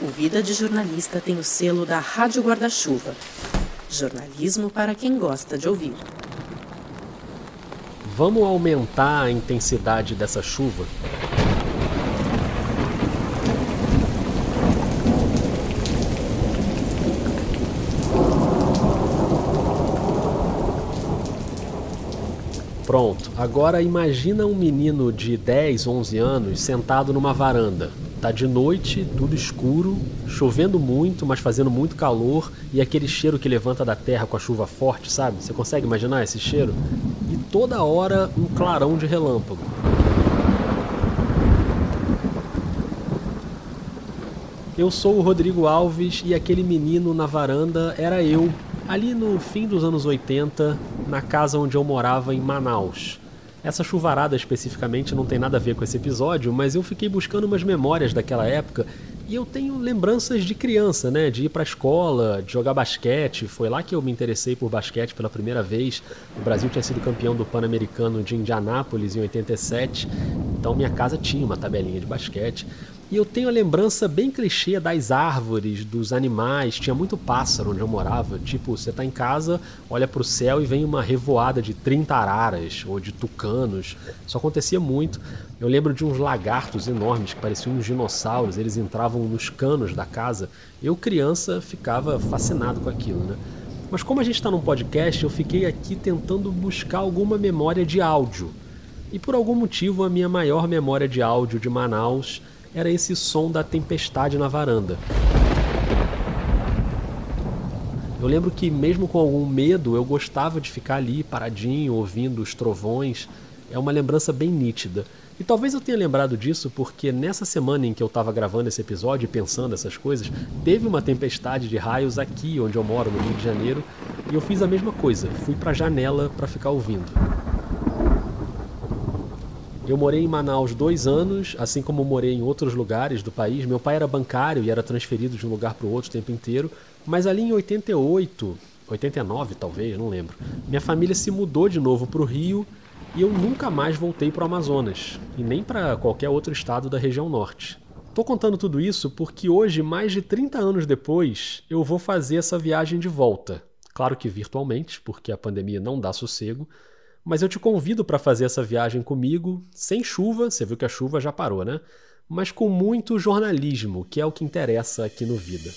O Vida de Jornalista tem o selo da Rádio Guarda-Chuva. Jornalismo para quem gosta de ouvir. Vamos aumentar a intensidade dessa chuva? Pronto, agora imagina um menino de 10, 11 anos sentado numa varanda. Tá de noite, tudo escuro, chovendo muito, mas fazendo muito calor e aquele cheiro que levanta da terra com a chuva forte, sabe? Você consegue imaginar esse cheiro? E toda hora um clarão de relâmpago. Eu sou o Rodrigo Alves e aquele menino na varanda era eu, ali no fim dos anos 80, na casa onde eu morava em Manaus. Essa chuvarada especificamente não tem nada a ver com esse episódio, mas eu fiquei buscando umas memórias daquela época e eu tenho lembranças de criança, né? De ir pra escola, de jogar basquete. Foi lá que eu me interessei por basquete pela primeira vez. O Brasil tinha sido campeão do Pan-Americano de Indianápolis em 87, então minha casa tinha uma tabelinha de basquete. E eu tenho a lembrança bem clichê das árvores, dos animais. Tinha muito pássaro onde eu morava. Tipo, você tá em casa, olha pro céu e vem uma revoada de 30 araras ou de tucanos. Isso acontecia muito. Eu lembro de uns lagartos enormes que pareciam uns dinossauros. Eles entravam nos canos da casa. Eu, criança, ficava fascinado com aquilo, né? Mas como a gente está num podcast, eu fiquei aqui tentando buscar alguma memória de áudio. E por algum motivo, a minha maior memória de áudio de Manaus era esse som da tempestade na varanda. Eu lembro que, mesmo com algum medo, eu gostava de ficar ali paradinho, ouvindo os trovões. É uma lembrança bem nítida. E talvez eu tenha lembrado disso porque nessa semana em que eu estava gravando esse episódio e pensando essas coisas, teve uma tempestade de raios aqui onde eu moro, no Rio de Janeiro, e eu fiz a mesma coisa. Fui para a janela para ficar ouvindo. Eu morei em Manaus dois anos, assim como morei em outros lugares do país. Meu pai era bancário e era transferido de um lugar para o outro o tempo inteiro. Mas ali em 88, 89 talvez, não lembro, minha família se mudou de novo para o Rio e eu nunca mais voltei para o Amazonas e nem para qualquer outro estado da região norte. Tô contando tudo isso porque hoje, mais de 30 anos depois, eu vou fazer essa viagem de volta. Claro que virtualmente, porque a pandemia não dá sossego, mas eu te convido para fazer essa viagem comigo, sem chuva, você viu que a chuva já parou, né? Mas com muito jornalismo, que é o que interessa aqui no Vida.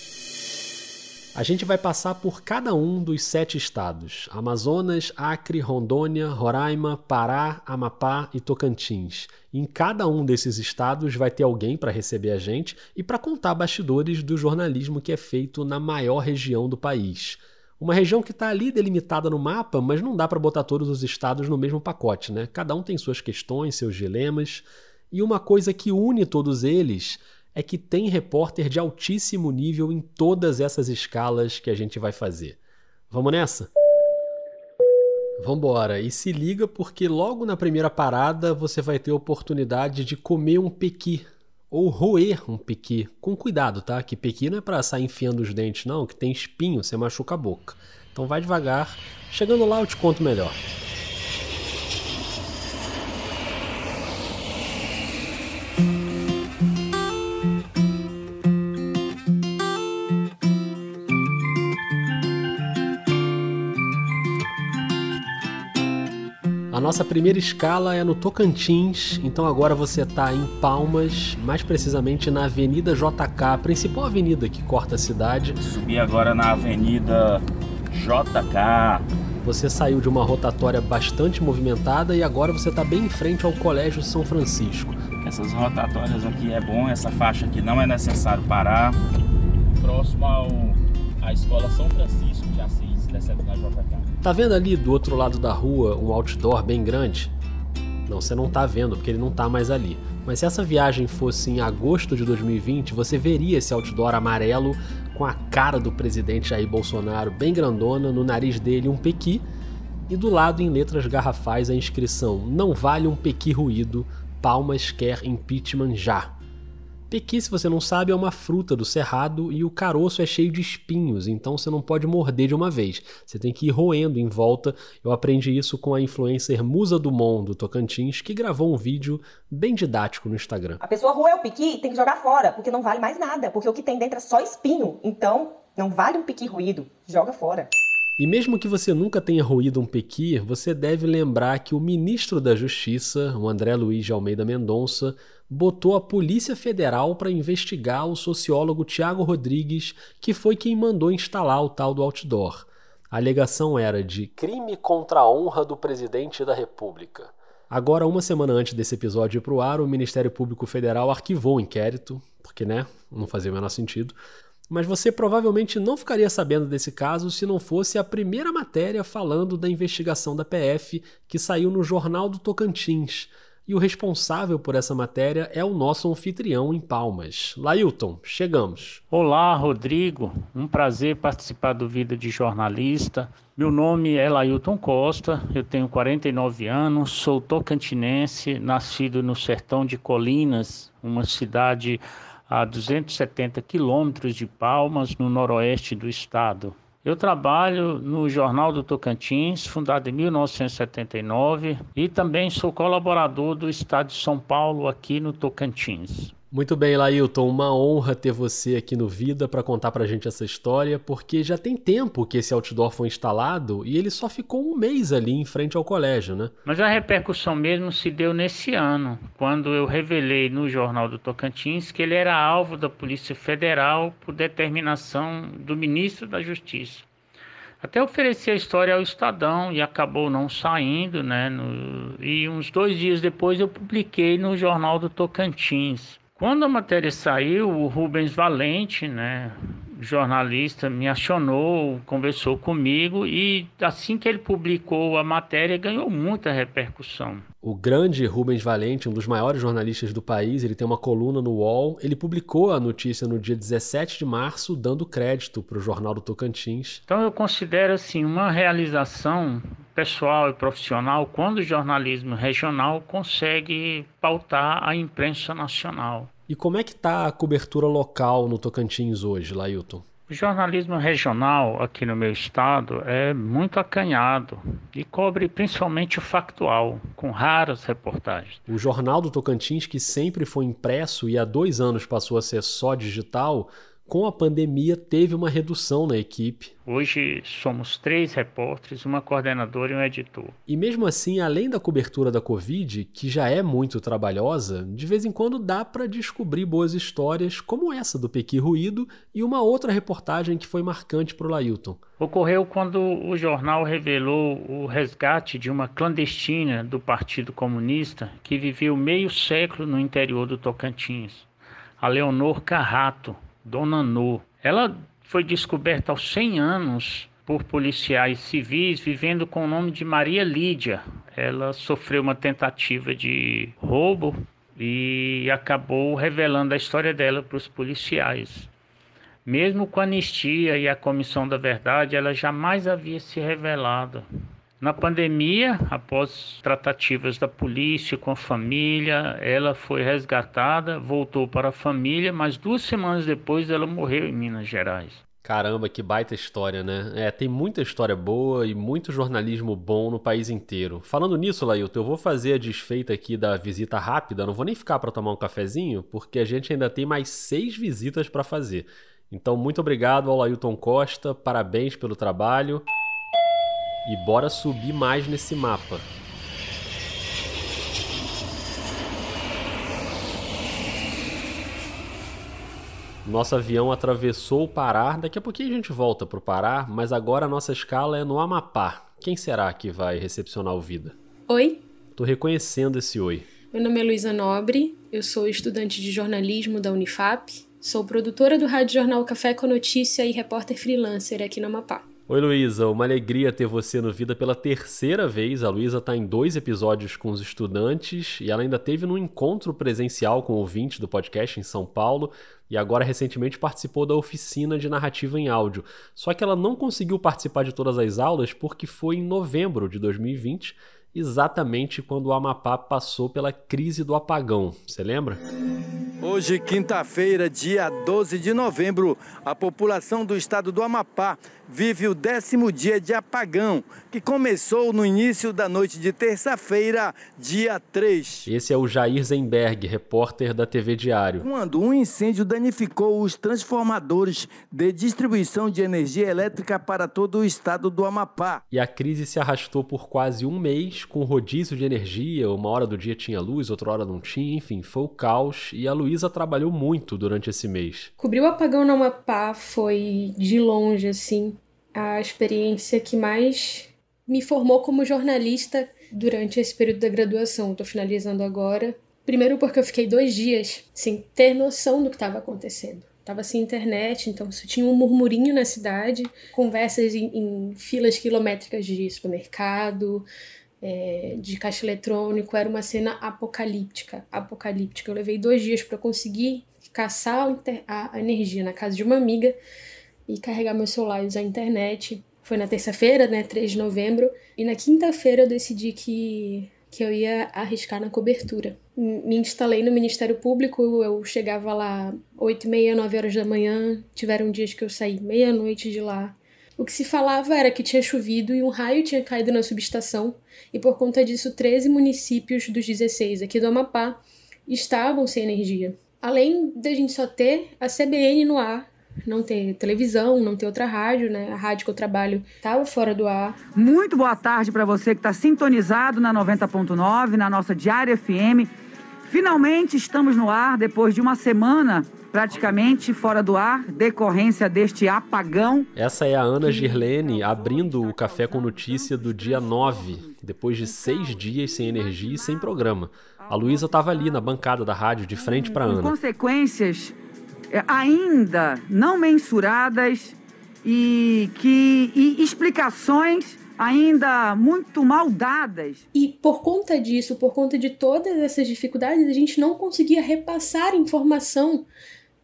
A gente vai passar por cada um dos sete estados: Amazonas, Acre, Rondônia, Roraima, Pará, Amapá e Tocantins. Em cada um desses estados vai ter alguém para receber a gente e para contar bastidores do jornalismo que é feito na maior região do país. Uma região que está ali delimitada no mapa, mas não dá para botar todos os estados no mesmo pacote, né? Cada um tem suas questões, seus dilemas. E uma coisa que une todos eles é que tem repórter de altíssimo nível em todas essas escalas que a gente vai fazer. Vamos nessa? Vambora, e se liga porque logo na primeira parada você vai ter a oportunidade de comer um pequi, ou roer um pequi. Com cuidado, tá? Que pequi não é para sair enfiando os dentes, não, que tem espinho, você machuca a boca. Então vai devagar. Chegando lá eu te conto melhor. Nossa primeira escala é no Tocantins, então agora você está em Palmas, mais precisamente na Avenida JK, a principal avenida que corta a cidade. Subi agora na Avenida JK. Você saiu de uma rotatória bastante movimentada e agora você está bem em frente ao Colégio São Francisco. Essas rotatórias aqui é bom, essa faixa aqui não é necessário parar. Próximo ao, à Escola São Francisco de Assis, descendo na JK. Tá vendo ali do outro lado da rua um outdoor bem grande? Não, você não tá vendo porque ele não tá mais ali. Mas se essa viagem fosse em agosto de 2020, você veria esse outdoor amarelo com a cara do presidente Jair Bolsonaro bem grandona, no nariz dele um pequi e do lado em letras garrafais a inscrição: Não vale um pequi ruído, Palmas quer impeachment já. Pequi, se você não sabe, é uma fruta do cerrado e o caroço é cheio de espinhos, então você não pode morder de uma vez. Você tem que ir roendo em volta. Eu aprendi isso com a influencer Musa Dumont do Tocantins, que gravou um vídeo bem didático no Instagram. A pessoa roeu o piqui tem que jogar fora, porque não vale mais nada, porque o que tem dentro é só espinho. Então, não vale um piqui ruído, joga fora. E mesmo que você nunca tenha roído um pequi, você deve lembrar que o ministro da Justiça, o André Luiz de Almeida Mendonça, botou a Polícia Federal para investigar o sociólogo Tiago Rodrigues, que foi quem mandou instalar o tal do outdoor. A alegação era de crime contra a honra do presidente da República. Agora, uma semana antes desse episódio ir pro ar, o Ministério Público Federal arquivou o inquérito, porque, né, não fazia o menor sentido. Mas você provavelmente não ficaria sabendo desse caso se não fosse a primeira matéria falando da investigação da PF que saiu no Jornal do Tocantins, e o responsável por essa matéria é o nosso anfitrião em Palmas. Lailton, chegamos. Olá, Rodrigo. Um prazer participar do Vida de Jornalista. Meu nome é Lailton Costa, eu tenho 49 anos, sou tocantinense, nascido no sertão de Colinas, uma cidade a 270 quilômetros de Palmas, no noroeste do estado. Eu trabalho no Jornal do Tocantins, fundado em 1979, e também sou colaborador do Estado de São Paulo aqui no Tocantins. Muito bem, Lailton, uma honra ter você aqui no Vida para contar para a gente essa história, porque já tem tempo que esse outdoor foi instalado e ele só ficou um mês ali em frente ao colégio, né? Mas a repercussão mesmo se deu nesse ano, quando eu revelei no Jornal do Tocantins que ele era alvo da Polícia Federal por determinação do ministro da Justiça. Até ofereci a história ao Estadão e acabou não saindo, né? No... E uns dois dias depois eu publiquei no Jornal do Tocantins. Quando a matéria saiu, o Rubens Valente, né, jornalista, me acionou, conversou comigo e assim que ele publicou a matéria, ganhou muita repercussão. O grande Rubens Valente, um dos maiores jornalistas do país, ele tem uma coluna no UOL. Ele publicou a notícia no dia 17 de março, dando crédito para o Jornal do Tocantins. Então eu considero assim uma realização pessoal e profissional quando o jornalismo regional consegue pautar a imprensa nacional. E como é que está a cobertura local no Tocantins hoje, Lailton? O jornalismo regional aqui no meu estado é muito acanhado e cobre principalmente o factual, com raras reportagens. O Jornal do Tocantins, que sempre foi impresso e há dois anos passou a ser só digital, com a pandemia teve uma redução na equipe. Hoje somos três repórteres, uma coordenadora e um editor. E mesmo assim, além da cobertura da Covid, que já é muito trabalhosa, de vez em quando dá para descobrir boas histórias como essa do Pequi Ruído e uma outra reportagem que foi marcante para o Lailton. Ocorreu quando o jornal revelou o resgate de uma clandestina do Partido Comunista que viveu meio século no interior do Tocantins, a Leonor Carrato, Dona No. Ela foi descoberta aos 100 anos por policiais civis vivendo com o nome de Maria Lídia. Ela sofreu uma tentativa de roubo e acabou revelando a história dela para os policiais. Mesmo com a anistia e a comissão da verdade, ela jamais havia se revelado. Na pandemia, após tratativas da polícia com a família, ela foi resgatada, voltou para a família, mas duas semanas depois ela morreu em Minas Gerais. Caramba, que baita história, né? É, tem muita história boa e muito jornalismo bom no país inteiro. Falando nisso, Lailton, eu vou fazer a desfeita aqui da visita rápida, não vou nem ficar para tomar um cafezinho, porque a gente ainda tem mais seis visitas para fazer. Então, muito obrigado ao Lailton Costa, parabéns pelo trabalho. E bora subir mais nesse mapa. Nosso avião atravessou o Pará. Daqui a pouquinho a gente volta para o Pará, mas agora a nossa escala é no Amapá. Quem será que vai recepcionar o Vida? Oi. Tô reconhecendo esse oi. Meu nome é Luísa Nobre, eu sou estudante de jornalismo da Unifap, sou produtora do Rádio Jornal Café com Notícia e repórter freelancer aqui no Amapá. Oi, Luísa. Uma alegria ter você no Vida pela terceira vez. A Luísa está em dois episódios com os estudantes e ela ainda teve num encontro presencial com ouvintes do podcast em São Paulo e agora recentemente participou da oficina de narrativa em áudio. Só que ela não conseguiu participar de todas as aulas porque foi em novembro de 2020 exatamente quando o Amapá passou pela crise do apagão. Você lembra? Hoje, quinta-feira, dia 12 de novembro, a população do estado do Amapá vive o décimo dia de apagão, que começou no início da noite de terça-feira, dia 3. Esse é o Jair Zenberg, repórter da TV Diário. Quando um incêndio danificou os transformadores de distribuição de energia elétrica para todo o estado do Amapá. E a crise se arrastou por quase um mês, com rodízio de energia, uma hora do dia tinha luz, outra hora não tinha, enfim, foi o caos. E a Luísa trabalhou muito durante esse mês. Cobrir o apagão no Amapá foi de longe, assim, a experiência que mais me formou como jornalista durante esse período da graduação. Estou finalizando agora. Primeiro porque eu fiquei dois dias sem ter noção do que estava acontecendo. Tava sem internet, então só tinha um murmurinho na cidade, conversas em, em filas quilométricas de supermercado, é, de caixa eletrônico. Era uma cena apocalíptica, apocalíptica. Eu levei dois dias para conseguir caçar a, a energia na casa de uma amiga e carregar meu celular e usar a internet. Foi na terça-feira, né, 3 de novembro, e na quinta-feira eu decidi que, que eu ia arriscar na cobertura. Me instalei no Ministério Público, eu chegava lá 8 e meia, 9 horas da manhã, tiveram dias que eu saí meia-noite de lá. O que se falava era que tinha chovido e um raio tinha caído na subestação, e por conta disso 13 municípios dos 16 aqui do Amapá estavam sem energia. Além da gente só ter a CBN no ar, não ter televisão, não ter outra rádio, né? A rádio que eu trabalho estava fora do ar. Muito boa tarde para você que está sintonizado na 90.9, na nossa Diária FM. Finalmente estamos no ar depois de uma semana praticamente fora do ar, decorrência deste apagão. Essa é a Ana Girlene abrindo o Café com Notícia do dia 9, depois de seis dias sem energia e sem programa. A Luísa estava ali na bancada da rádio, de frente para Ana. Consequências ainda não mensuradas e que e explicações ainda muito mal dadas. E por conta disso, por conta de todas essas dificuldades, a gente não conseguia repassar informação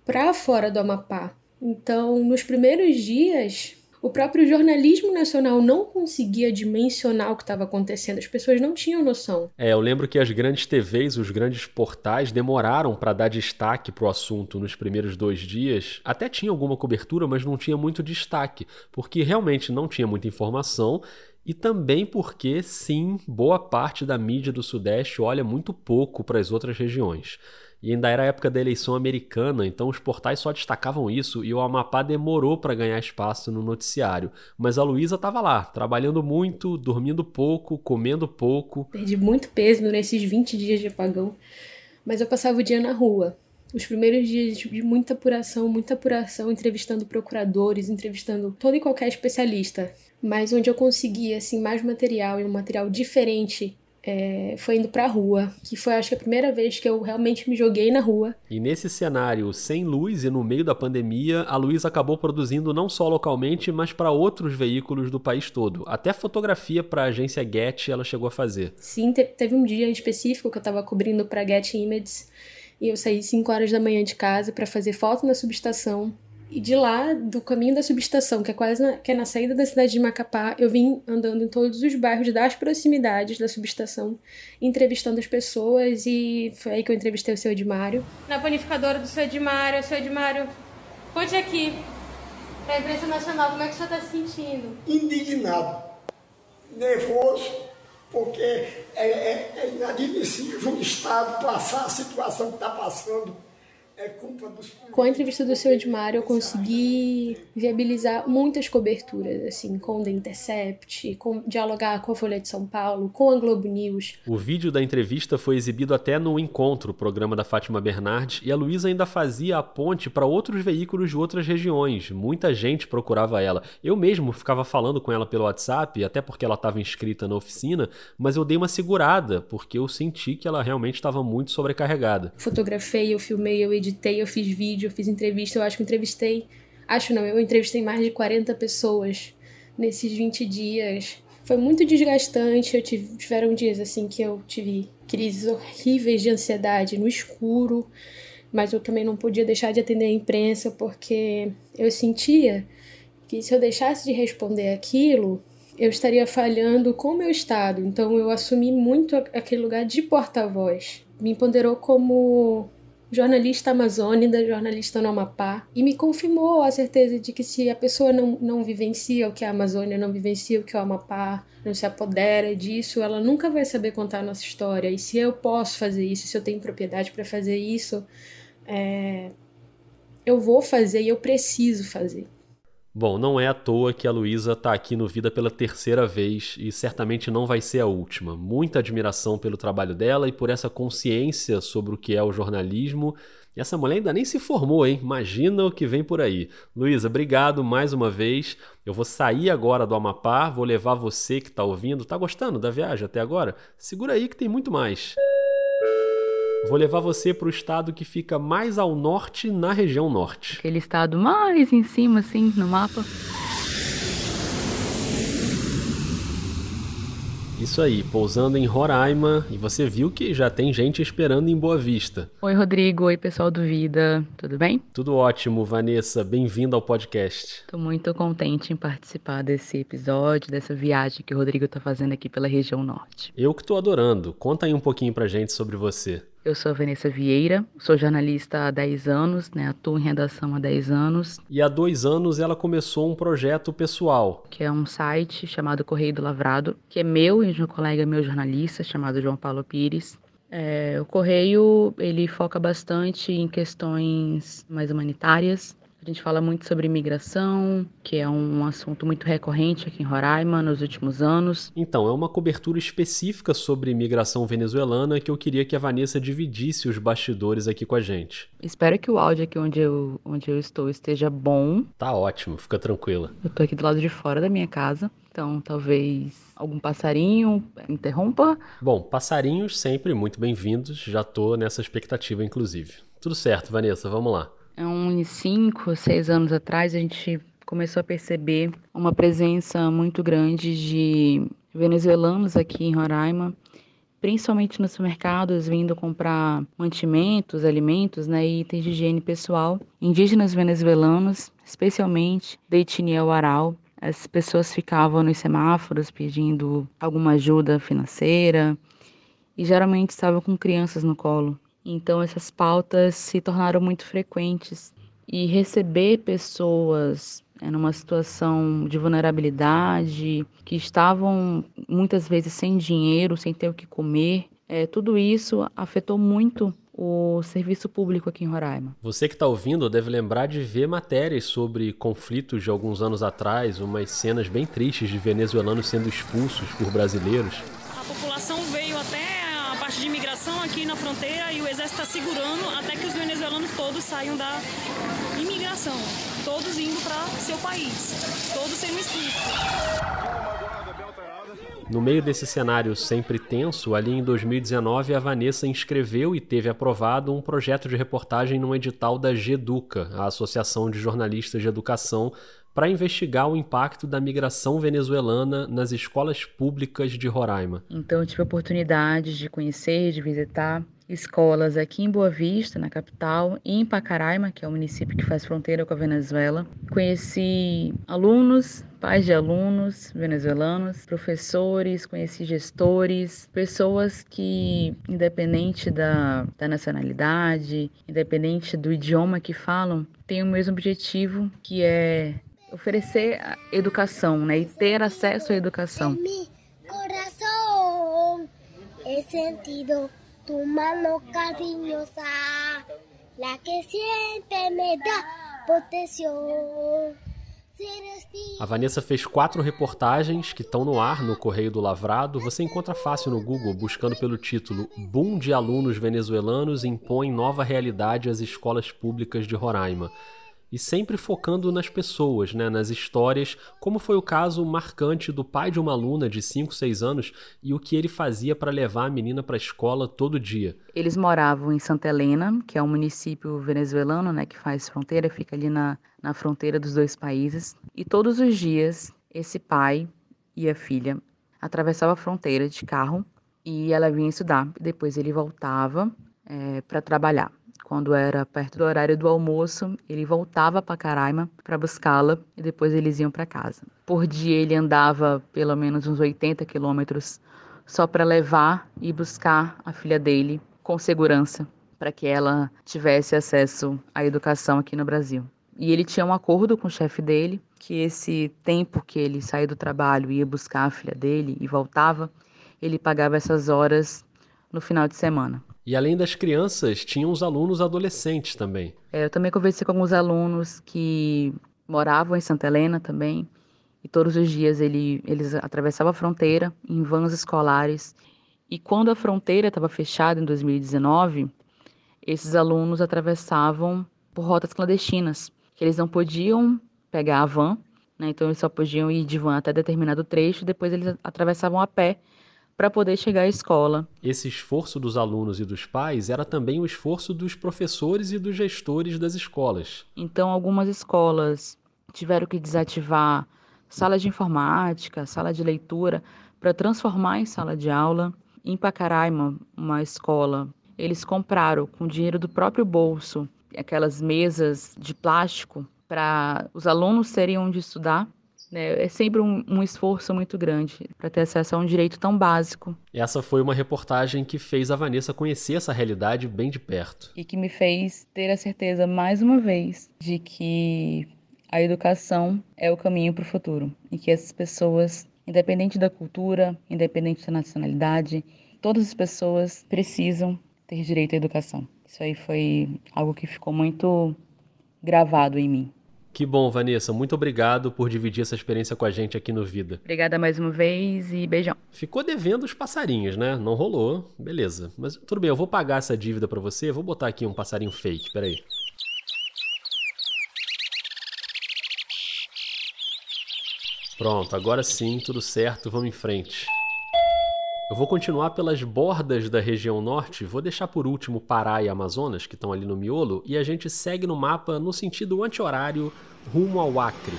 para fora do Amapá. Então, nos primeiros dias, o próprio jornalismo nacional não conseguia dimensionar o que estava acontecendo, as pessoas não tinham noção. É, eu lembro que as grandes TVs, os grandes portais demoraram para dar destaque para o assunto nos primeiros dois dias. Até tinha alguma cobertura, mas não tinha muito destaque, porque realmente não tinha muita informação e também porque, sim, boa parte da mídia do Sudeste olha muito pouco para as outras regiões. E ainda era a época da eleição americana, então os portais só destacavam isso e o Amapá demorou para ganhar espaço no noticiário. Mas a Luísa estava lá, trabalhando muito, dormindo pouco, comendo pouco. Perdi muito peso nesses 20 dias de apagão, mas eu passava o dia na rua. Os primeiros dias de muita apuração, muita apuração, entrevistando procuradores, entrevistando todo e qualquer especialista. Mas onde eu conseguia assim mais material e um material diferente é, foi indo pra rua, que foi acho que a primeira vez que eu realmente me joguei na rua. E nesse cenário sem luz e no meio da pandemia, a Luísa acabou produzindo não só localmente, mas para outros veículos do país todo. Até fotografia para a agência Get ela chegou a fazer. Sim, teve um dia em específico que eu estava cobrindo para Get Images e eu saí 5 horas da manhã de casa para fazer foto na subestação e de lá, do caminho da subestação, que é quase na, que é na saída da cidade de Macapá, eu vim andando em todos os bairros das proximidades da subestação, entrevistando as pessoas e foi aí que eu entrevistei o seu Edmário. Na panificadora do seu Edmário, seu Edmário, conte aqui, para a imprensa nacional, como é que o senhor está se sentindo? Indignado, nervoso, porque é, é, é inadmissível um Estado passar a situação que está passando com a entrevista do seu Edmário, eu consegui viabilizar muitas coberturas, assim, com o The Intercept, com, dialogar com a Folha de São Paulo, com a Globo News. O vídeo da entrevista foi exibido até no Encontro, programa da Fátima Bernardes, e a Luísa ainda fazia a ponte para outros veículos de outras regiões. Muita gente procurava ela. Eu mesmo ficava falando com ela pelo WhatsApp, até porque ela estava inscrita na oficina, mas eu dei uma segurada, porque eu senti que ela realmente estava muito sobrecarregada. Fotografei, eu filmei, eu editei editei, eu fiz vídeo, eu fiz entrevista, eu acho que entrevistei. Acho não, eu entrevistei mais de 40 pessoas nesses 20 dias. Foi muito desgastante, eu tive, tiveram dias assim que eu tive crises horríveis de ansiedade no escuro, mas eu também não podia deixar de atender a imprensa porque eu sentia que se eu deixasse de responder aquilo, eu estaria falhando com o meu estado. Então eu assumi muito aquele lugar de porta-voz. Me empoderou como jornalista amazônida, jornalista no Amapá, e me confirmou a certeza de que se a pessoa não, não vivencia o que é a Amazônia, não vivencia o que é o Amapá, não se apodera disso, ela nunca vai saber contar a nossa história. E se eu posso fazer isso, se eu tenho propriedade para fazer isso, é... eu vou fazer e eu preciso fazer. Bom, não é à toa que a Luísa está aqui no Vida pela terceira vez e certamente não vai ser a última. Muita admiração pelo trabalho dela e por essa consciência sobre o que é o jornalismo. E essa mulher ainda nem se formou, hein? Imagina o que vem por aí. Luísa, obrigado mais uma vez. Eu vou sair agora do Amapá, vou levar você que está ouvindo. Tá gostando da viagem até agora? Segura aí que tem muito mais. Vou levar você para o estado que fica mais ao norte, na região norte. Aquele estado mais em cima, assim, no mapa. Isso aí, pousando em Roraima, e você viu que já tem gente esperando em Boa Vista. Oi, Rodrigo. Oi, pessoal do Vida. Tudo bem? Tudo ótimo, Vanessa. Bem-vinda ao podcast. Estou muito contente em participar desse episódio, dessa viagem que o Rodrigo está fazendo aqui pela região norte. Eu que estou adorando. Conta aí um pouquinho pra gente sobre você. Eu sou a Vanessa Vieira, sou jornalista há 10 anos, né, atuo em redação há 10 anos. E há dois anos ela começou um projeto pessoal. Que é um site chamado Correio do Lavrado, que é meu e de um colega meu jornalista chamado João Paulo Pires. É, o Correio, ele foca bastante em questões mais humanitárias, a gente fala muito sobre imigração, que é um assunto muito recorrente aqui em Roraima nos últimos anos. Então, é uma cobertura específica sobre imigração venezuelana que eu queria que a Vanessa dividisse os bastidores aqui com a gente. Espero que o áudio aqui onde eu, onde eu estou esteja bom. Tá ótimo, fica tranquila. Eu tô aqui do lado de fora da minha casa, então talvez algum passarinho interrompa. Bom, passarinhos sempre muito bem-vindos, já tô nessa expectativa inclusive. Tudo certo, Vanessa, vamos lá uns cinco, seis anos atrás, a gente começou a perceber uma presença muito grande de venezuelanos aqui em Roraima, principalmente nos supermercados, vindo comprar mantimentos, alimentos né, e itens de higiene pessoal. Indígenas venezuelanos, especialmente da etnia Waral, as pessoas ficavam nos semáforos pedindo alguma ajuda financeira e geralmente estavam com crianças no colo. Então essas pautas se tornaram muito frequentes e receber pessoas é, numa situação de vulnerabilidade, que estavam muitas vezes sem dinheiro, sem ter o que comer, é, tudo isso afetou muito o serviço público aqui em Roraima. Você que está ouvindo deve lembrar de ver matérias sobre conflitos de alguns anos atrás, umas cenas bem tristes de venezuelanos sendo expulsos por brasileiros. A população veio até a parte de imigração aqui na fronteira está segurando até que os venezuelanos todos saiam da imigração, todos indo para seu país, todos sendo inscritos. No meio desse cenário sempre tenso, ali em 2019 a Vanessa inscreveu e teve aprovado um projeto de reportagem no edital da GEDUCA, a Associação de Jornalistas de Educação, para investigar o impacto da migração venezuelana nas escolas públicas de Roraima. Então eu tive a oportunidade de conhecer, de visitar escolas aqui em Boa Vista, na capital, e em Pacaraima, que é o município que faz fronteira com a Venezuela. Conheci alunos, pais de alunos venezuelanos, professores, conheci gestores, pessoas que, independente da, da nacionalidade, independente do idioma que falam, têm o mesmo objetivo, que é oferecer educação, né, e ter acesso à educação. Coração, é sentido tu mano cariñosa, la que siempre me da proteção. A Vanessa fez quatro reportagens que estão no ar no Correio do Lavrado. Você encontra fácil no Google buscando pelo título Boom de alunos venezuelanos impõe nova realidade às escolas públicas de Roraima e sempre focando nas pessoas, né, nas histórias, como foi o caso marcante do pai de uma aluna de 5, 6 anos e o que ele fazia para levar a menina para a escola todo dia. Eles moravam em Santa Helena, que é um município venezuelano, né, que faz fronteira, fica ali na, na fronteira dos dois países, e todos os dias esse pai e a filha atravessavam a fronteira de carro e ela vinha estudar, depois ele voltava é, eh, para trabalhar quando era perto do horário do almoço, ele voltava para Caraima para buscá-la e depois eles iam para casa. Por dia ele andava pelo menos uns 80 quilômetros só para levar e buscar a filha dele com segurança para que ela tivesse acesso à educação aqui no Brasil. E ele tinha um acordo com o chefe dele que esse tempo que ele saía do trabalho ia buscar a filha dele e voltava, ele pagava essas horas no final de semana. E além das crianças, tinham os alunos adolescentes também. É, eu também conversei com alguns alunos que moravam em Santa Helena também. E todos os dias ele, eles atravessavam a fronteira em vans escolares. E quando a fronteira estava fechada em 2019, esses alunos atravessavam por rotas clandestinas, que eles não podiam pegar a van, né? então eles só podiam ir de van até determinado trecho, depois eles atravessavam a pé para poder chegar à escola. Esse esforço dos alunos e dos pais era também o esforço dos professores e dos gestores das escolas. Então, algumas escolas tiveram que desativar sala de informática, sala de leitura, para transformar em sala de aula. Em Pacaraima, uma escola, eles compraram com dinheiro do próprio bolso aquelas mesas de plástico para os alunos terem onde estudar né? É sempre um, um esforço muito grande para ter acesso a um direito tão básico. Essa foi uma reportagem que fez a Vanessa conhecer essa realidade bem de perto. E que me fez ter a certeza, mais uma vez, de que a educação é o caminho para o futuro e que essas pessoas, independente da cultura, independente da nacionalidade, todas as pessoas precisam ter direito à educação. Isso aí foi algo que ficou muito gravado em mim. Que bom, Vanessa. Muito obrigado por dividir essa experiência com a gente aqui no Vida. Obrigada mais uma vez e beijão. Ficou devendo os passarinhos, né? Não rolou. Beleza. Mas tudo bem, eu vou pagar essa dívida para você. Vou botar aqui um passarinho fake. Peraí. Pronto, agora sim, tudo certo. Vamos em frente. Eu vou continuar pelas bordas da região norte, vou deixar por último Pará e Amazonas, que estão ali no miolo, e a gente segue no mapa no sentido anti-horário rumo ao Acre.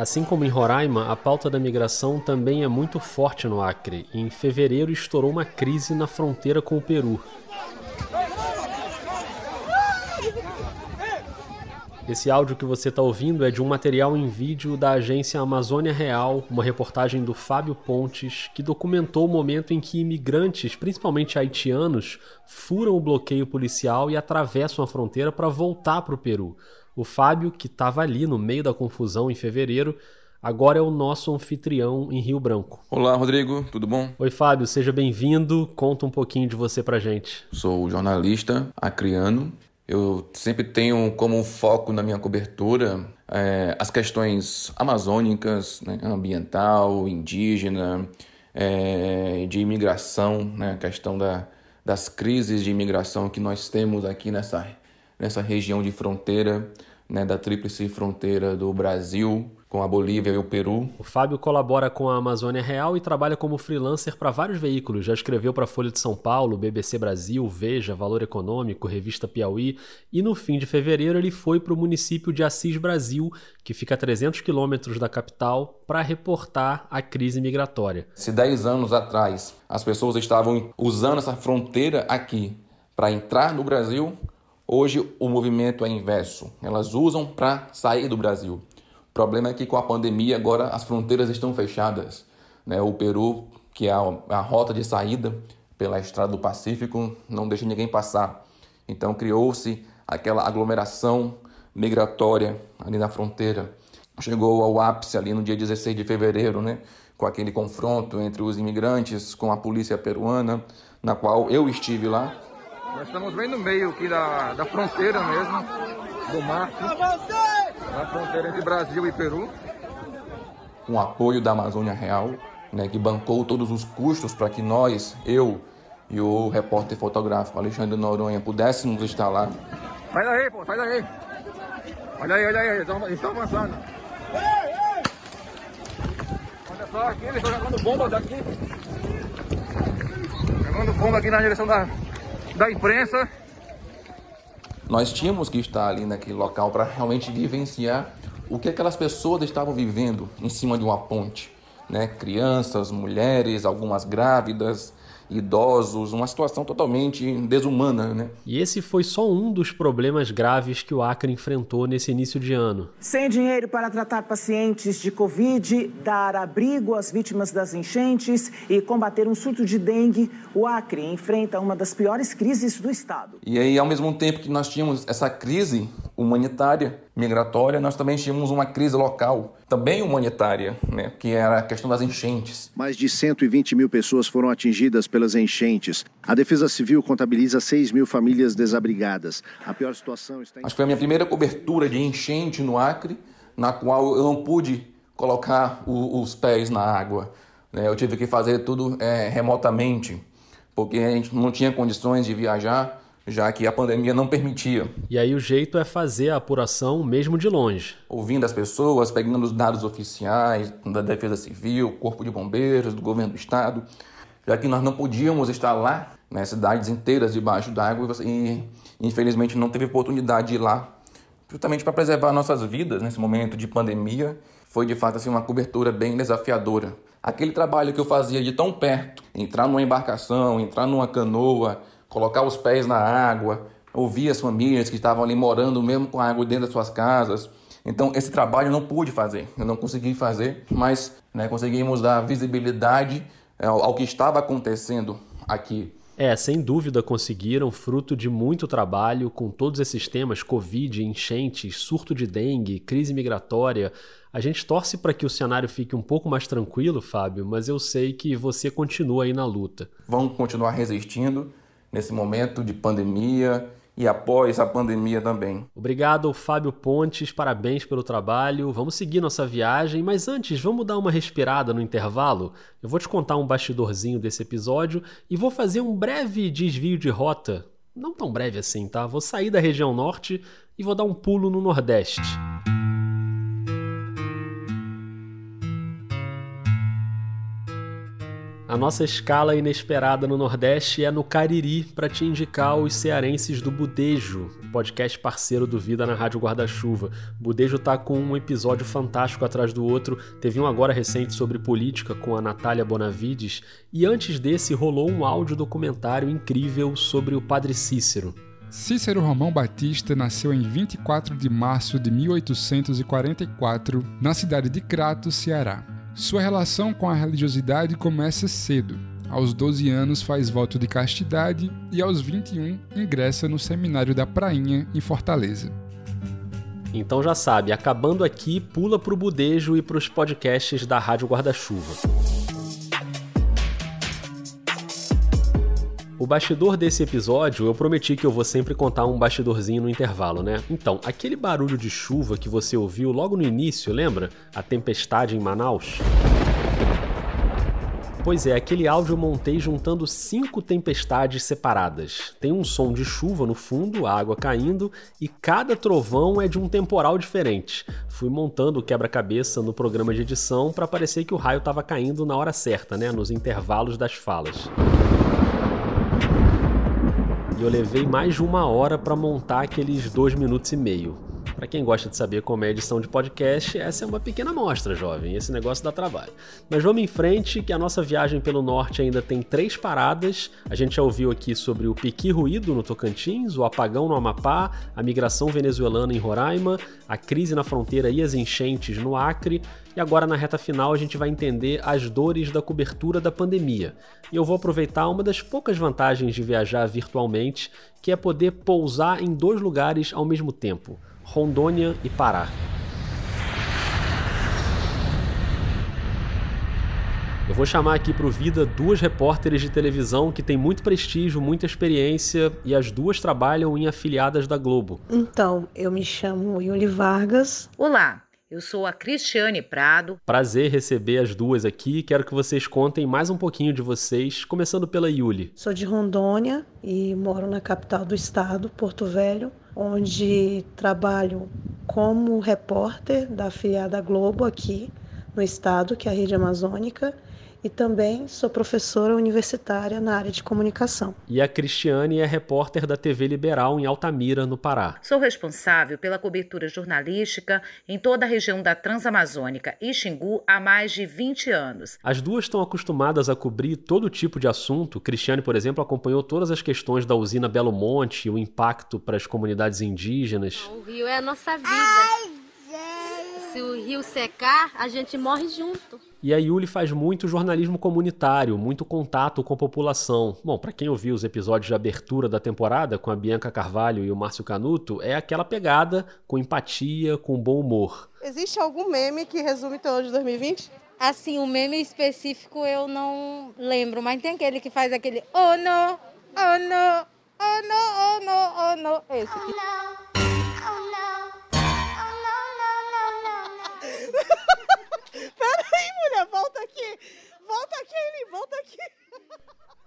Assim como em Roraima, a pauta da migração também é muito forte no Acre. Em fevereiro estourou uma crise na fronteira com o Peru. Esse áudio que você está ouvindo é de um material em vídeo da agência Amazônia Real, uma reportagem do Fábio Pontes, que documentou o momento em que imigrantes, principalmente haitianos, furam o bloqueio policial e atravessam a fronteira para voltar para o Peru. O Fábio, que estava ali no meio da confusão em fevereiro, agora é o nosso anfitrião em Rio Branco. Olá, Rodrigo, tudo bom? Oi, Fábio, seja bem-vindo. Conta um pouquinho de você pra gente. Sou jornalista acriano. Eu sempre tenho como foco na minha cobertura é, as questões amazônicas, né, ambiental, indígena, é, de imigração, né, a questão da, das crises de imigração que nós temos aqui nessa, nessa região de fronteira né, da tríplice fronteira do Brasil com a Bolívia e o Peru. O Fábio colabora com a Amazônia Real e trabalha como freelancer para vários veículos. Já escreveu para a Folha de São Paulo, BBC Brasil, Veja, Valor Econômico, Revista Piauí. E no fim de fevereiro ele foi para o município de Assis Brasil, que fica a 300 quilômetros da capital, para reportar a crise migratória. Se 10 anos atrás as pessoas estavam usando essa fronteira aqui para entrar no Brasil, Hoje o movimento é inverso. Elas usam para sair do Brasil. O problema é que com a pandemia agora as fronteiras estão fechadas. Né? O Peru, que é a, rota de saída pela estrada do Pacífico, não deixa ninguém passar. Então criou-se aquela aglomeração migratória ali na fronteira. Chegou ao ápice ali no dia 16 de fevereiro, né? com aquele confronto entre os imigrantes com a polícia peruana, na qual eu estive lá nós estamos bem no meio aqui da, da fronteira mesmo, do mar, na fronteira entre Brasil e Peru. Com apoio da Amazônia Real, né, que bancou todos os custos para que nós, eu e o repórter fotográfico Alexandre Noronha pudéssemos estar lá. Sai daí, pô, sai daí. Olha aí, olha aí, eles estão avançando. Olha só aqui, eles estão jogando bomba daqui. Jogando bomba aqui na direção da, da imprensa. Nós tínhamos que estar ali naquele local para realmente vivenciar o que aquelas pessoas estavam vivendo em cima de uma ponte. Né? Crianças, mulheres, algumas grávidas, idosos, uma situação totalmente desumana. Né? E esse foi só um dos problemas graves que o Acre enfrentou nesse início de ano. Sem dinheiro para tratar pacientes de Covid, dar abrigo às vítimas das enchentes e combater um surto de dengue, o Acre enfrenta uma das piores crises do estado. E aí, ao mesmo tempo que nós tínhamos essa crise humanitária, migratória, nós também tínhamos uma crise local, também humanitária, né, que era a questão das enchentes. Mais de 120 mil pessoas foram atingidas pelas enchentes. A Defesa Civil contabiliza 6 mil famílias desabrigadas. A pior situação está em... Acho que foi a minha primeira cobertura de enchente no Acre, na qual eu não pude colocar o, os pés na água. Né? Eu tive que fazer tudo é, remotamente, porque a gente não tinha condições de viajar já que a pandemia não permitia. E aí o jeito é fazer a apuração mesmo de longe. Ouvindo as pessoas, pegando os dados oficiais da Defesa Civil, Corpo de Bombeiros, do Governo do Estado, já que nós não podíamos estar lá, né, cidades inteiras debaixo d'água e infelizmente não teve oportunidade de ir lá, justamente para preservar nossas vidas nesse momento de pandemia. Foi de fato assim uma cobertura bem desafiadora. Aquele trabalho que eu fazia de tão perto, entrar numa embarcação, entrar numa canoa, colocar os pés na água, ouvir as famílias que estavam ali morando mesmo com a água dentro das suas casas. Então, esse trabalho eu não pude fazer, eu não consegui fazer, mas né, conseguimos dar visibilidade ao, ao que estava acontecendo aqui. É, sem dúvida conseguiram, fruto de muito trabalho com todos esses temas: Covid, enchentes, surto de dengue, crise migratória. A gente torce para que o cenário fique um pouco mais tranquilo, Fábio, mas eu sei que você continua aí na luta. Vamos continuar resistindo nesse momento de pandemia e após a pandemia também. Obrigado, Fábio Pontes, parabéns pelo trabalho. Vamos seguir nossa viagem, mas antes, vamos dar uma respirada no intervalo? Eu vou te contar um bastidorzinho desse episódio e vou fazer um breve desvio de rota. Não tão breve assim, tá? Vou sair da região norte e vou dar um pulo no nordeste. A nossa escala inesperada no Nordeste é no Cariri para te indicar os cearenses do Budejo, podcast parceiro do Vida na Rádio Guarda-Chuva. Budejo tá com um episódio fantástico atrás do outro. Teve um agora recente sobre política com a Natália Bonavides e antes desse rolou um áudio documentário incrível sobre o Padre Cícero. Cícero Romão Batista nasceu em 24 de março de 1844 na cidade de Crato, Ceará. Sua relação com a religiosidade começa cedo. Aos 12 anos faz voto de castidade e aos 21 ingressa no seminário da Prainha em Fortaleza. Então já sabe, acabando aqui, pula pro budejo e pros podcasts da Rádio Guarda-Chuva. O bastidor desse episódio, eu prometi que eu vou sempre contar um bastidorzinho no intervalo, né? Então, aquele barulho de chuva que você ouviu logo no início, lembra? A tempestade em Manaus? Pois é, aquele áudio eu montei juntando cinco tempestades separadas. Tem um som de chuva no fundo, água caindo, e cada trovão é de um temporal diferente. Fui montando o quebra-cabeça no programa de edição para parecer que o raio estava caindo na hora certa, né? Nos intervalos das falas. E eu levei mais de uma hora para montar aqueles dois minutos e meio. Para quem gosta de saber como é edição de podcast, essa é uma pequena amostra, jovem. Esse negócio dá trabalho. Mas vamos em frente, que a nossa viagem pelo norte ainda tem três paradas. A gente já ouviu aqui sobre o piqui ruído no Tocantins, o apagão no Amapá, a migração venezuelana em Roraima, a crise na fronteira e as enchentes no Acre. E agora, na reta final, a gente vai entender as dores da cobertura da pandemia. E eu vou aproveitar uma das poucas vantagens de viajar virtualmente, que é poder pousar em dois lugares ao mesmo tempo. Rondônia e Pará. Eu vou chamar aqui para o Vida duas repórteres de televisão que têm muito prestígio, muita experiência e as duas trabalham em afiliadas da Globo. Então, eu me chamo Yuli Vargas. Olá, eu sou a Cristiane Prado. Prazer receber as duas aqui. Quero que vocês contem mais um pouquinho de vocês, começando pela Yuli. Sou de Rondônia e moro na capital do estado, Porto Velho, onde trabalho como repórter da afiliada Globo aqui no estado, que é a Rede Amazônica, e também sou professora universitária na área de comunicação. E a Cristiane é repórter da TV Liberal em Altamira, no Pará. Sou responsável pela cobertura jornalística em toda a região da Transamazônica e Xingu há mais de 20 anos. As duas estão acostumadas a cobrir todo tipo de assunto. Cristiane, por exemplo, acompanhou todas as questões da usina Belo Monte e o impacto para as comunidades indígenas. O rio é a nossa vida. Ai, Se o rio secar, a gente morre junto. E a Yuli faz muito jornalismo comunitário, muito contato com a população. Bom, para quem ouviu os episódios de abertura da temporada com a Bianca Carvalho e o Márcio Canuto, é aquela pegada com empatia, com bom humor. Existe algum meme que resume teu ano de 2020? Assim, um meme específico eu não lembro, mas tem aquele que faz aquele oh no, oh no, oh no, oh no, oh no, esse aqui. Oh, no. Peraí, mulher, volta aqui. Volta aqui, Amy, volta aqui.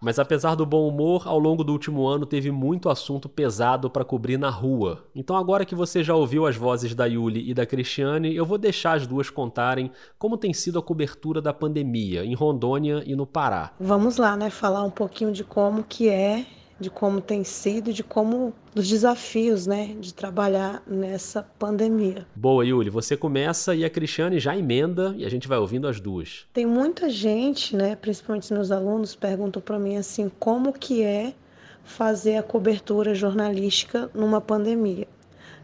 Mas apesar do bom humor, ao longo do último ano teve muito assunto pesado para cobrir na rua. Então agora que você já ouviu as vozes da Yuli e da Cristiane, eu vou deixar as duas contarem como tem sido a cobertura da pandemia em Rondônia e no Pará. Vamos lá, né, falar um pouquinho de como que é de como tem sido, de como dos desafios, né, de trabalhar nessa pandemia. Boa, Yuli, você começa e a Cristiane já emenda e a gente vai ouvindo as duas. Tem muita gente, né, principalmente meus alunos perguntam para mim assim, como que é fazer a cobertura jornalística numa pandemia?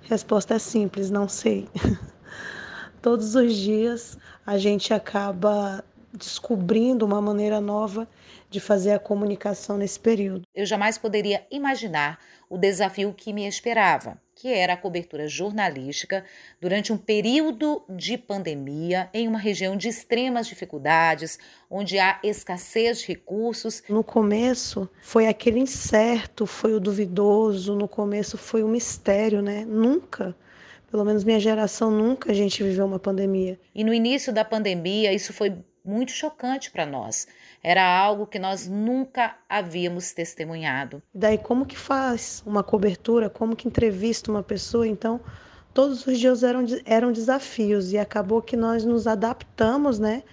Resposta é simples, não sei. Todos os dias a gente acaba descobrindo uma maneira nova de fazer a comunicação nesse período. Eu jamais poderia imaginar o desafio que me esperava, que era a cobertura jornalística durante um período de pandemia em uma região de extremas dificuldades, onde há escassez de recursos. No começo foi aquele incerto, foi o duvidoso, no começo foi o mistério, né? Nunca pelo menos minha geração nunca a gente viveu uma pandemia. E no início da pandemia, isso foi muito chocante para nós. Era algo que nós nunca havíamos testemunhado. Daí como que faz uma cobertura, como que entrevista uma pessoa? Então, todos os dias eram, eram desafios e acabou que nós nos adaptamos, né,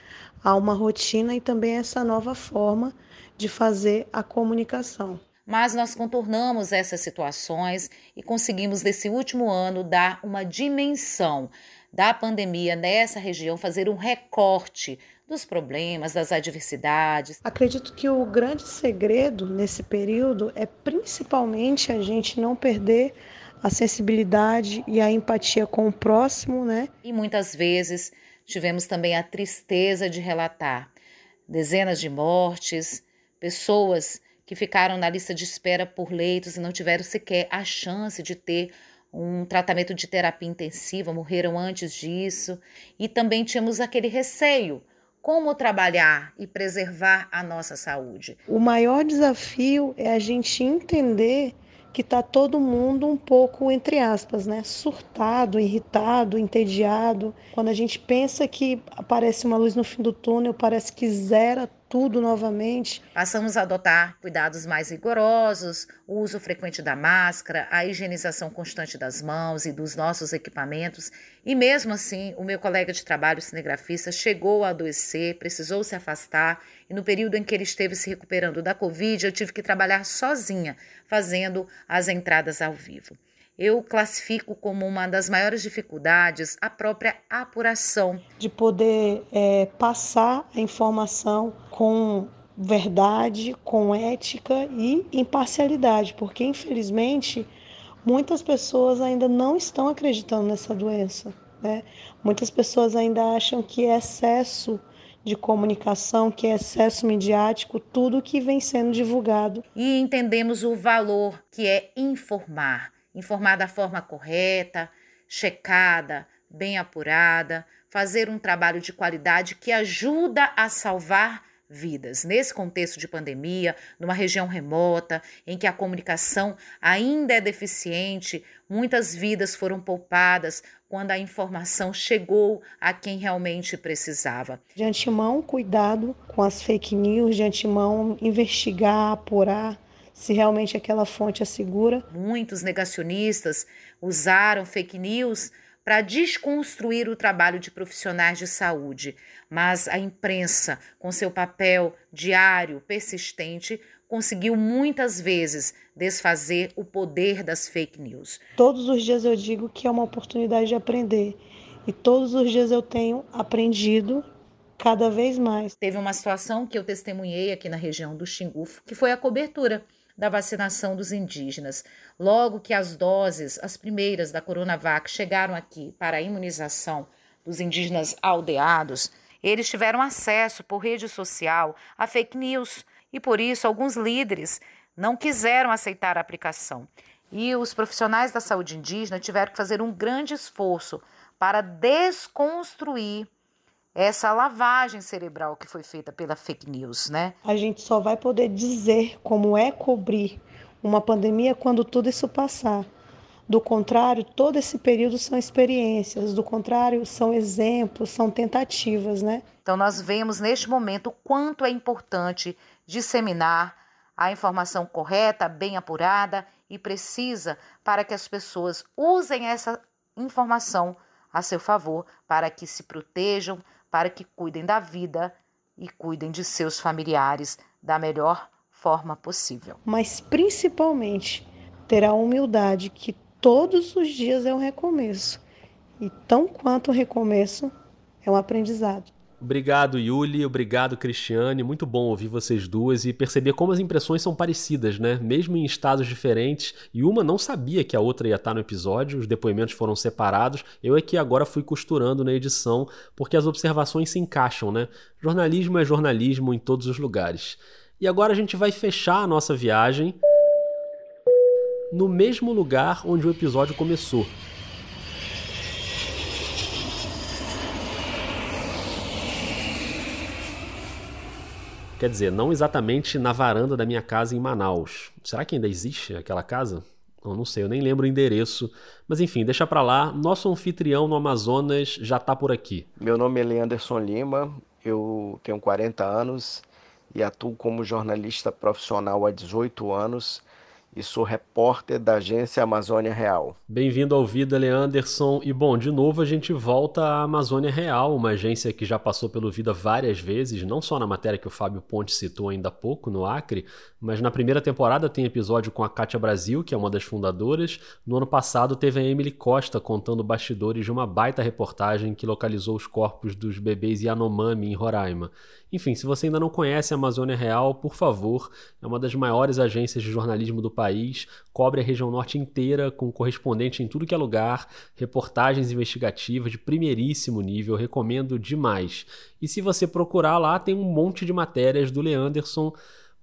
a uma rotina e também a essa nova forma de fazer a comunicação. Mas nós contornamos essas situações e conseguimos, nesse último ano, dar uma dimensão da pandemia nessa região, fazer um recorte dos problemas, das adversidades. Acredito que o grande segredo nesse período é principalmente a gente não perder a sensibilidade e a empatia com o próximo, né? E muitas vezes tivemos também a tristeza de relatar dezenas de mortes, pessoas que ficaram na lista de espera por leitos e não tiveram sequer a chance de ter um tratamento de terapia intensiva, morreram antes disso. E também tínhamos aquele receio como trabalhar e preservar a nossa saúde. O maior desafio é a gente entender que está todo mundo um pouco, entre aspas, né, surtado, irritado, entediado. Quando a gente pensa que aparece uma luz no fim do túnel, parece que zera tudo novamente. Passamos a adotar cuidados mais rigorosos, o uso frequente da máscara, a higienização constante das mãos e dos nossos equipamentos. E mesmo assim, o meu colega de trabalho cinegrafista chegou a adoecer, precisou se afastar, e no período em que ele esteve se recuperando da Covid, eu tive que trabalhar sozinha, fazendo as entradas ao vivo eu classifico como uma das maiores dificuldades a própria apuração. De poder é, passar a informação com verdade, com ética e imparcialidade, porque infelizmente muitas pessoas ainda não estão acreditando nessa doença. Né? Muitas pessoas ainda acham que é excesso de comunicação, que é excesso midiático, tudo que vem sendo divulgado. E entendemos o valor que é informar informar da forma correta, checada, bem apurada, fazer um trabalho de qualidade que ajuda a salvar vidas. Nesse contexto de pandemia, numa região remota, em que a comunicação ainda é deficiente, muitas vidas foram poupadas quando a informação chegou a quem realmente precisava. De antemão, cuidado com as fake news, de antemão, investigar, apurar se realmente aquela fonte é segura. Muitos negacionistas usaram fake news para desconstruir o trabalho de profissionais de saúde, mas a imprensa, com seu papel diário, persistente, conseguiu muitas vezes desfazer o poder das fake news. Todos os dias eu digo que é uma oportunidade de aprender e todos os dias eu tenho aprendido cada vez mais. Teve uma situação que eu testemunhei aqui na região do Xingufo, que foi a cobertura da vacinação dos indígenas. Logo que as doses, as primeiras da Coronavac, chegaram aqui para a imunização dos indígenas aldeados, eles tiveram acesso por rede social a fake news e por isso alguns líderes não quiseram aceitar a aplicação. E os profissionais da saúde indígena tiveram que fazer um grande esforço para desconstruir essa lavagem cerebral que foi feita pela fake news, né? A gente só vai poder dizer como é cobrir uma pandemia quando tudo isso passar. Do contrário, todo esse período são experiências, do contrário, são exemplos, são tentativas, né? Então nós vemos neste momento o quanto é importante disseminar a informação correta, bem apurada e precisa para que as pessoas usem essa informação a seu favor para que se protejam, para que cuidem da vida e cuidem de seus familiares da melhor forma possível. Mas principalmente ter a humildade que todos os dias é um recomeço. E tão quanto um recomeço é um aprendizado. Obrigado, Yuli. Obrigado, Cristiane. Muito bom ouvir vocês duas e perceber como as impressões são parecidas, né? Mesmo em estados diferentes. E uma não sabia que a outra ia estar no episódio, os depoimentos foram separados. Eu é que agora fui costurando na edição, porque as observações se encaixam, né? Jornalismo é jornalismo em todos os lugares. E agora a gente vai fechar a nossa viagem no mesmo lugar onde o episódio começou, Quer dizer, não exatamente na varanda da minha casa em Manaus. Será que ainda existe aquela casa? Eu não sei, eu nem lembro o endereço. Mas enfim, deixa pra lá. Nosso anfitrião no Amazonas já tá por aqui. Meu nome é Leanderson Lima, eu tenho 40 anos e atuo como jornalista profissional há 18 anos e sou repórter da agência Amazônia Real. Bem-vindo ao Vida, Leanderson. E bom, de novo a gente volta à Amazônia Real, uma agência que já passou pelo Vida várias vezes, não só na matéria que o Fábio Ponte citou ainda há pouco, no Acre, mas na primeira temporada tem episódio com a Kátia Brasil, que é uma das fundadoras. No ano passado teve a Emily Costa contando bastidores de uma baita reportagem que localizou os corpos dos bebês Yanomami em Roraima. Enfim, se você ainda não conhece a Amazônia Real, por favor, é uma das maiores agências de jornalismo do país, cobre a região norte inteira, com correspondente em tudo que é lugar, reportagens investigativas de primeiríssimo nível, recomendo demais. E se você procurar lá, tem um monte de matérias do Leanderson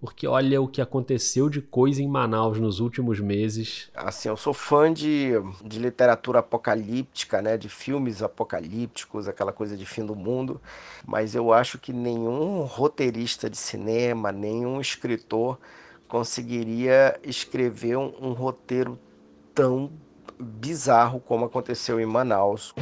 porque olha o que aconteceu de coisa em Manaus nos últimos meses. Assim, eu sou fã de, de literatura apocalíptica, né, de filmes apocalípticos, aquela coisa de fim do mundo, mas eu acho que nenhum roteirista de cinema, nenhum escritor conseguiria escrever um, um roteiro tão bizarro como aconteceu em Manaus.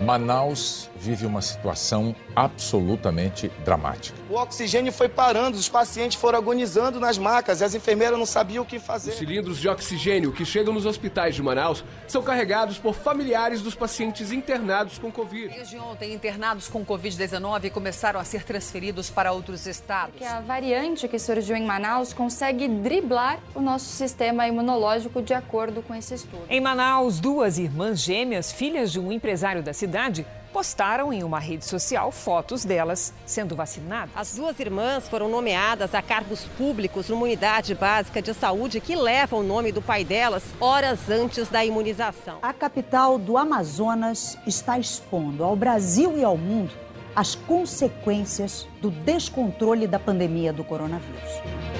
Manaus vive uma situação absolutamente dramática. O oxigênio foi parando, os pacientes foram agonizando nas macas e as enfermeiras não sabiam o que fazer. Os cilindros de oxigênio que chegam nos hospitais de Manaus são carregados por familiares dos pacientes internados com Covid. Desde ontem, internados com Covid-19 começaram a ser transferidos para outros estados. Que a variante que surgiu em Manaus consegue driblar o nosso sistema imunológico de acordo com esse estudo. Em Manaus, duas irmãs gêmeas, filhas de um empresário da cidade, postaram em uma rede social fotos delas sendo vacinadas. As duas irmãs foram nomeadas a cargos públicos numa unidade básica de saúde que leva o nome do pai delas horas antes da imunização. A capital do Amazonas está expondo ao Brasil e ao mundo as consequências do descontrole da pandemia do coronavírus.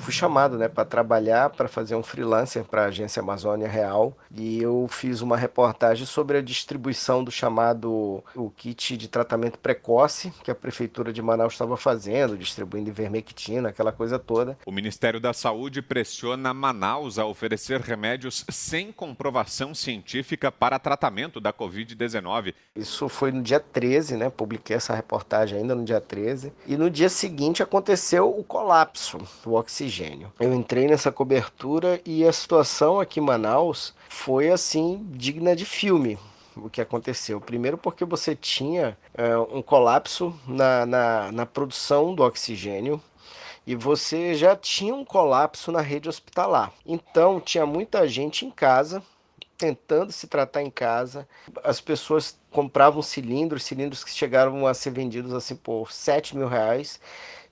Fui chamado né, para trabalhar, para fazer um freelancer para a agência Amazônia Real e eu fiz uma reportagem sobre a distribuição do chamado o kit de tratamento precoce que a prefeitura de Manaus estava fazendo, distribuindo ivermectina, aquela coisa toda. O Ministério da Saúde pressiona Manaus a oferecer remédios sem comprovação científica para tratamento da Covid-19. Isso foi no dia 13, né? Publiquei essa reportagem ainda no dia 13 e no dia seguinte aconteceu o colapso. O oxigênio oxigênio. Eu entrei nessa cobertura e a situação aqui em Manaus foi assim digna de filme o que aconteceu. Primeiro, porque você tinha é, um colapso na, na, na produção do oxigênio e você já tinha um colapso na rede hospitalar. Então, tinha muita gente em casa tentando se tratar em casa. As pessoas compravam cilindros, cilindros que chegaram a ser vendidos assim por 7 mil reais,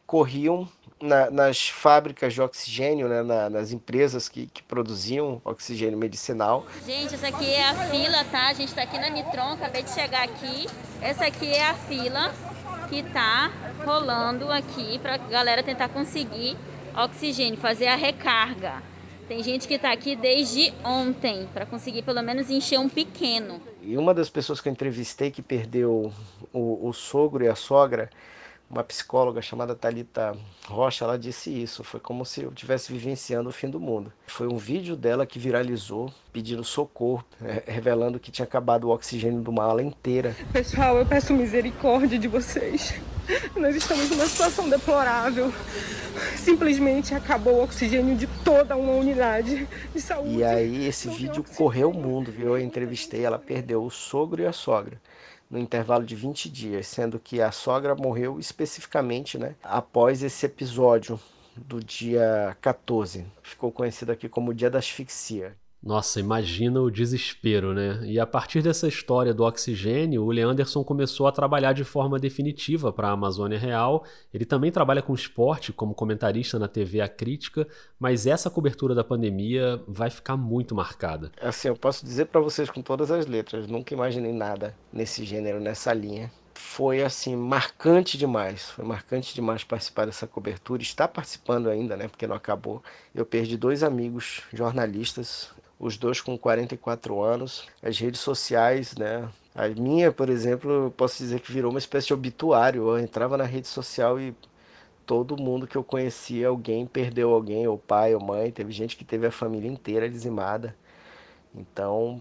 corriam na, nas fábricas de oxigênio, né, na, nas empresas que, que, produziam oxigênio medicinal. Gente, essa aqui é a fila, tá? A gente está aqui na Nitron, acabei de chegar aqui. Essa aqui é a fila que tá rolando aqui para a galera tentar conseguir oxigênio, fazer a recarga. Tem gente que está aqui desde ontem para conseguir pelo menos encher um pequeno. E uma das pessoas que eu entrevistei que perdeu o, o sogro e a sogra uma psicóloga chamada Talita Rocha, ela disse isso. Foi como se eu estivesse vivenciando o fim do mundo. Foi um vídeo dela que viralizou, pedindo socorro, é, revelando que tinha acabado o oxigênio de uma ala inteira. Pessoal, eu peço misericórdia de vocês. Nós estamos numa situação deplorável. Simplesmente acabou o oxigênio de toda uma unidade de saúde. E aí esse vídeo correu o mundo, viu? Eu entrevistei, ela perdeu o sogro e a sogra no intervalo de 20 dias, sendo que a sogra morreu especificamente né, após esse episódio do dia 14. Ficou conhecido aqui como o dia da asfixia. Nossa, imagina o desespero, né? E a partir dessa história do oxigênio, o Leanderson começou a trabalhar de forma definitiva para a Amazônia Real. Ele também trabalha com esporte como comentarista na TV A Crítica, mas essa cobertura da pandemia vai ficar muito marcada. Assim, eu posso dizer para vocês com todas as letras, nunca imaginei nada nesse gênero, nessa linha foi assim marcante demais. Foi marcante demais participar dessa cobertura. Está participando ainda, né? Porque não acabou. Eu perdi dois amigos jornalistas os dois com 44 anos. As redes sociais, né? A minha, por exemplo, posso dizer que virou uma espécie de obituário. Eu entrava na rede social e todo mundo que eu conhecia, alguém perdeu alguém, ou pai ou mãe. Teve gente que teve a família inteira dizimada. Então,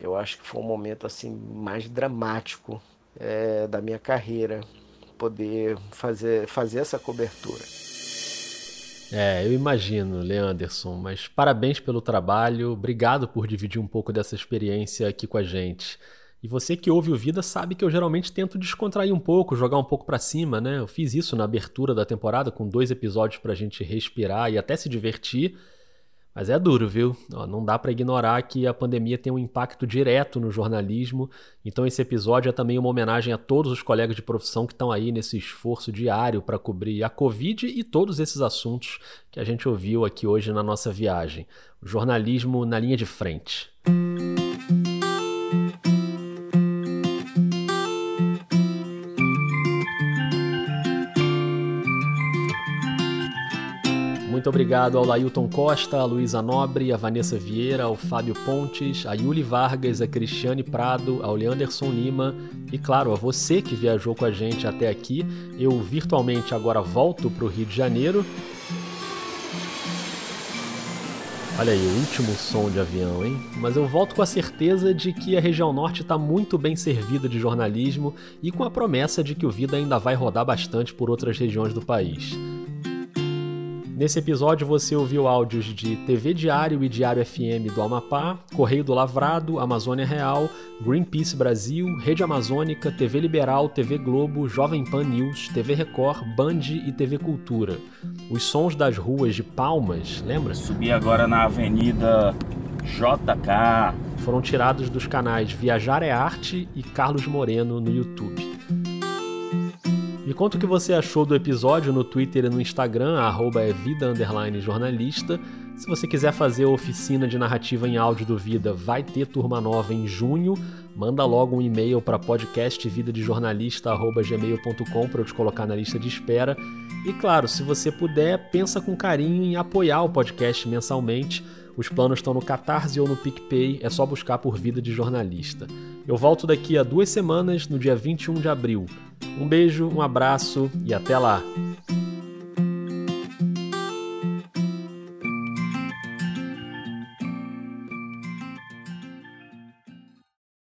eu acho que foi um momento assim mais dramático é, da minha carreira poder fazer, fazer essa cobertura. É, eu imagino, Leanderson, mas parabéns pelo trabalho, obrigado por dividir um pouco dessa experiência aqui com a gente. E você que ouve o Vida sabe que eu geralmente tento descontrair um pouco, jogar um pouco para cima, né? Eu fiz isso na abertura da temporada com dois episódios pra gente respirar e até se divertir. Mas é duro, viu? Ó, não dá para ignorar que a pandemia tem um impacto direto no jornalismo. Então esse episódio é também uma homenagem a todos os colegas de profissão que estão aí nesse esforço diário para cobrir a Covid e todos esses assuntos que a gente ouviu aqui hoje na nossa viagem. O jornalismo na linha de frente. Muito obrigado ao Lailton Costa, a Luísa Nobre, a Vanessa Vieira, ao Fábio Pontes, a Yuli Vargas, a Cristiane Prado, ao Leanderson Lima e, claro, a você que viajou com a gente até aqui. Eu virtualmente agora volto para o Rio de Janeiro. Olha aí, o último som de avião, hein? Mas eu volto com a certeza de que a região norte está muito bem servida de jornalismo e com a promessa de que o Vida ainda vai rodar bastante por outras regiões do país. Nesse episódio você ouviu áudios de TV Diário e Diário FM do Amapá, Correio do Lavrado, Amazônia Real, Greenpeace Brasil, Rede Amazônica, TV Liberal, TV Globo, Jovem Pan News, TV Record, Band e TV Cultura. Os sons das ruas de Palmas, lembra? Subi agora na Avenida JK. Foram tirados dos canais Viajar é Arte e Carlos Moreno no YouTube. Me conta o que você achou do episódio no Twitter e no Instagram, arroba é vida jornalista. Se você quiser fazer a oficina de narrativa em áudio do Vida, vai ter turma nova em junho. Manda logo um e-mail para podcastvidadejornalista.gmail.com para eu te colocar na lista de espera. E claro, se você puder, pensa com carinho em apoiar o podcast mensalmente. Os planos estão no Catarse ou no PicPay, é só buscar por Vida de Jornalista. Eu volto daqui a duas semanas, no dia 21 de abril. Um beijo, um abraço e até lá!